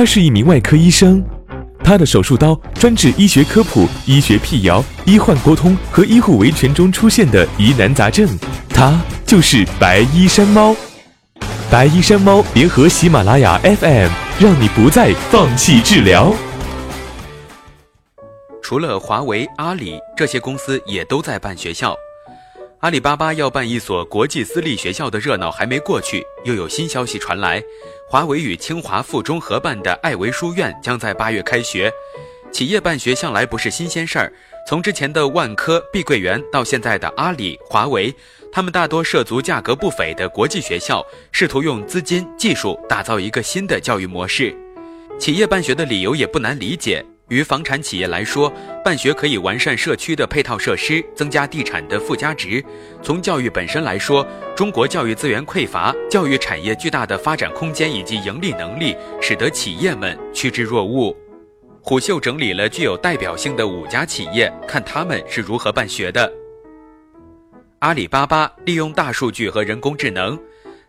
他是一名外科医生，他的手术刀专治医学科普、医学辟谣、医患沟通和医护维权中出现的疑难杂症。他就是白衣山猫。白衣山猫联合喜马拉雅 FM，让你不再放弃治疗。除了华为、阿里这些公司，也都在办学校。阿里巴巴要办一所国际私立学校的热闹还没过去，又有新消息传来：华为与清华附中合办的爱维书院将在八月开学。企业办学向来不是新鲜事儿，从之前的万科、碧桂园到现在的阿里、华为，他们大多涉足价格不菲的国际学校，试图用资金、技术打造一个新的教育模式。企业办学的理由也不难理解。于房产企业来说，办学可以完善社区的配套设施，增加地产的附加值；从教育本身来说，中国教育资源匮乏，教育产业巨大的发展空间以及盈利能力，使得企业们趋之若鹜。虎嗅整理了具有代表性的五家企业，看他们是如何办学的。阿里巴巴利用大数据和人工智能，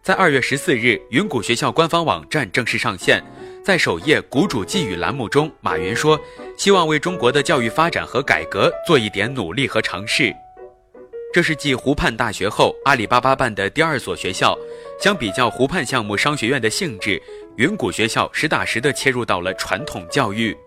在二月十四日，云谷学校官方网站正式上线。在首页“谷主寄语”栏目中，马云说：“希望为中国的教育发展和改革做一点努力和尝试。”这是继湖畔大学后，阿里巴巴办的第二所学校。相比较湖畔项目商学院的性质，云谷学校实打实地切入到了传统教育。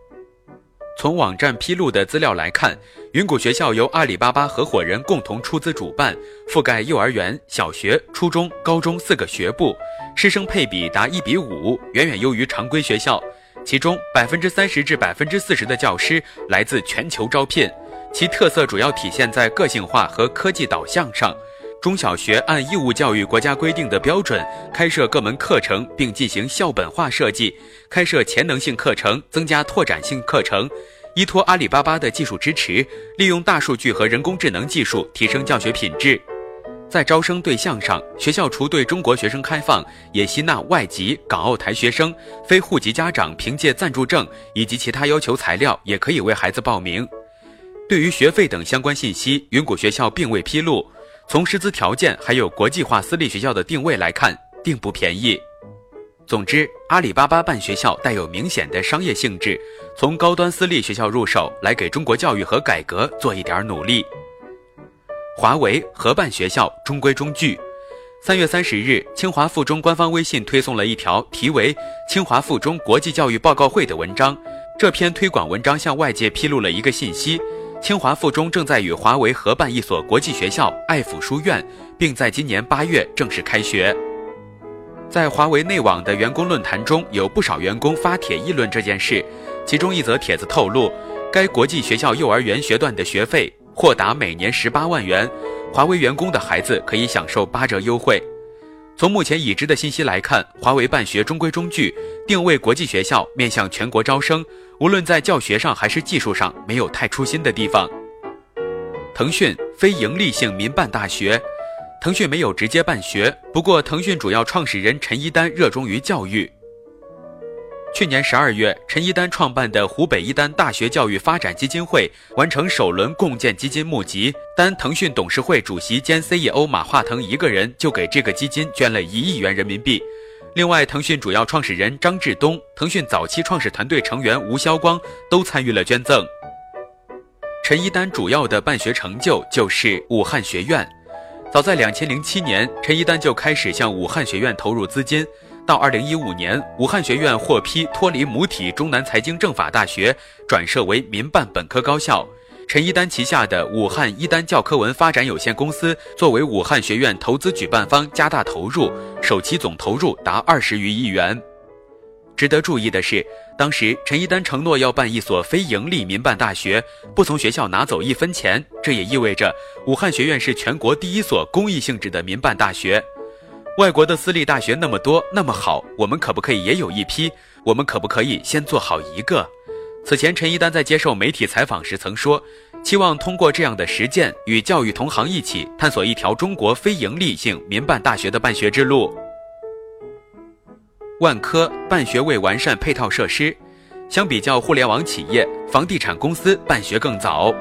从网站披露的资料来看，云谷学校由阿里巴巴合伙人共同出资主办，覆盖幼儿园、小学、初中、高中四个学部。师生配比达一比五，远远优于常规学校。其中百分之三十至百分之四十的教师来自全球招聘，其特色主要体现在个性化和科技导向上。中小学按义务教育国家规定的标准开设各门课程，并进行校本化设计，开设潜能性课程，增加拓展性课程。依托阿里巴巴的技术支持，利用大数据和人工智能技术提升教学品质。在招生对象上，学校除对中国学生开放，也吸纳外籍、港澳台学生。非户籍家长凭借暂住证以及其他要求材料，也可以为孩子报名。对于学费等相关信息，云谷学校并未披露。从师资条件还有国际化私立学校的定位来看，并不便宜。总之，阿里巴巴办学校带有明显的商业性质，从高端私立学校入手，来给中国教育和改革做一点努力。华为合办学校中规中矩。三月三十日，清华附中官方微信推送了一条题为《清华附中国际教育报告会》的文章。这篇推广文章向外界披露了一个信息：清华附中正在与华为合办一所国际学校——爱抚书院，并在今年八月正式开学。在华为内网的员工论坛中，有不少员工发帖议论这件事。其中一则帖子透露，该国际学校幼儿园学段的学费。或达每年十八万元，华为员工的孩子可以享受八折优惠。从目前已知的信息来看，华为办学中规中矩，定位国际学校，面向全国招生，无论在教学上还是技术上，没有太出新的地方。腾讯非营利性民办大学，腾讯没有直接办学，不过腾讯主要创始人陈一丹热衷于教育。去年十二月，陈一丹创办的湖北一丹大学教育发展基金会完成首轮共建基金募集，单腾讯董事会主席兼 CEO 马化腾一个人就给这个基金捐了一亿元人民币。另外，腾讯主要创始人张志东、腾讯早期创始团队成员吴晓光都参与了捐赠。陈一丹主要的办学成就就是武汉学院。早在两千零七年，陈一丹就开始向武汉学院投入资金。到二零一五年，武汉学院获批脱离母体中南财经政法大学，转设为民办本科高校。陈一丹旗下的武汉一丹教科文发展有限公司作为武汉学院投资举办方，加大投入，首期总投入达二十余亿元。值得注意的是，当时陈一丹承诺要办一所非盈利民办大学，不从学校拿走一分钱。这也意味着武汉学院是全国第一所公益性质的民办大学。外国的私立大学那么多那么好，我们可不可以也有一批？我们可不可以先做好一个？此前，陈一丹在接受媒体采访时曾说，期望通过这样的实践，与教育同行一起探索一条中国非营利性民办大学的办学之路。万科办学为完善配套设施，相比较互联网企业、房地产公司办学更早。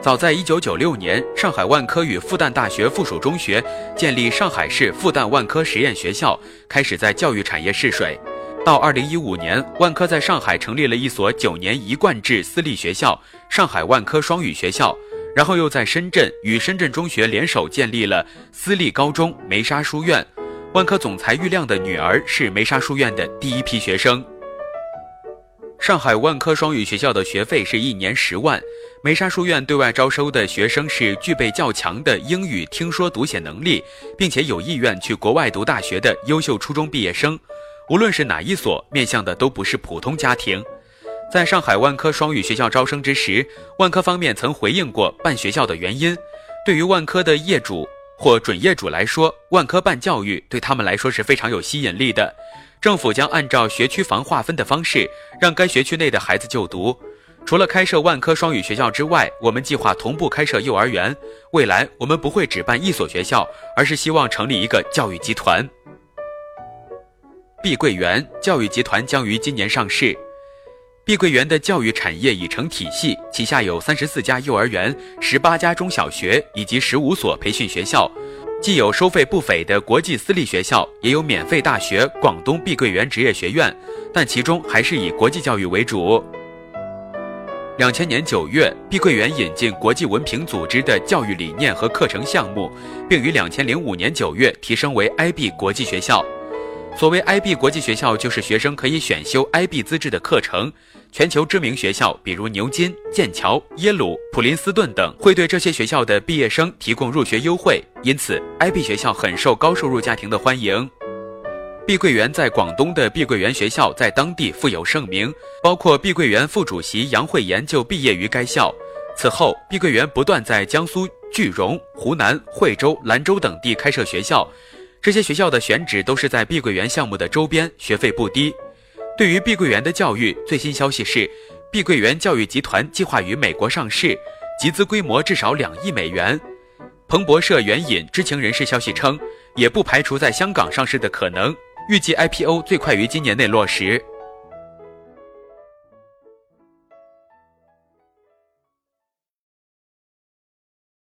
早在1996年，上海万科与复旦大学附属中学建立上海市复旦万科实验学校，开始在教育产业试水。到二零一五年，万科在上海成立了一所九年一贯制私立学校——上海万科双语学校，然后又在深圳与深圳中学联手建立了私立高中梅沙书院。万科总裁郁亮的女儿是梅沙书院的第一批学生。上海万科双语学校的学费是一年十万。梅沙书院对外招收的学生是具备较强的英语听说读写能力，并且有意愿去国外读大学的优秀初中毕业生。无论是哪一所，面向的都不是普通家庭。在上海万科双语学校招生之时，万科方面曾回应过办学校的原因。对于万科的业主或准业主来说，万科办教育对他们来说是非常有吸引力的。政府将按照学区房划分的方式，让该学区内的孩子就读。除了开设万科双语学校之外，我们计划同步开设幼儿园。未来我们不会只办一所学校，而是希望成立一个教育集团。碧桂园教育集团将于今年上市。碧桂园的教育产业已成体系，旗下有三十四家幼儿园、十八家中小学以及十五所培训学校，既有收费不菲的国际私立学校，也有免费大学——广东碧桂园职业学院，但其中还是以国际教育为主。两千年九月，碧桂园引进国际文凭组织的教育理念和课程项目，并于两千零五年九月提升为 IB 国际学校。所谓 IB 国际学校，就是学生可以选修 IB 资质的课程。全球知名学校，比如牛津、剑桥、耶鲁、普林斯顿等，会对这些学校的毕业生提供入学优惠。因此，IB 学校很受高收入家庭的欢迎。碧桂园在广东的碧桂园学校在当地富有盛名，包括碧桂园副主席杨惠妍就毕业于该校。此后，碧桂园不断在江苏句容、湖南惠州、兰州等地开设学校，这些学校的选址都是在碧桂园项目的周边，学费不低。对于碧桂园的教育，最新消息是，碧桂园教育集团计划于美国上市，集资规模至少两亿美元。彭博社援引知情人士消息称，也不排除在香港上市的可能。预计 IPO 最快于今年内落实。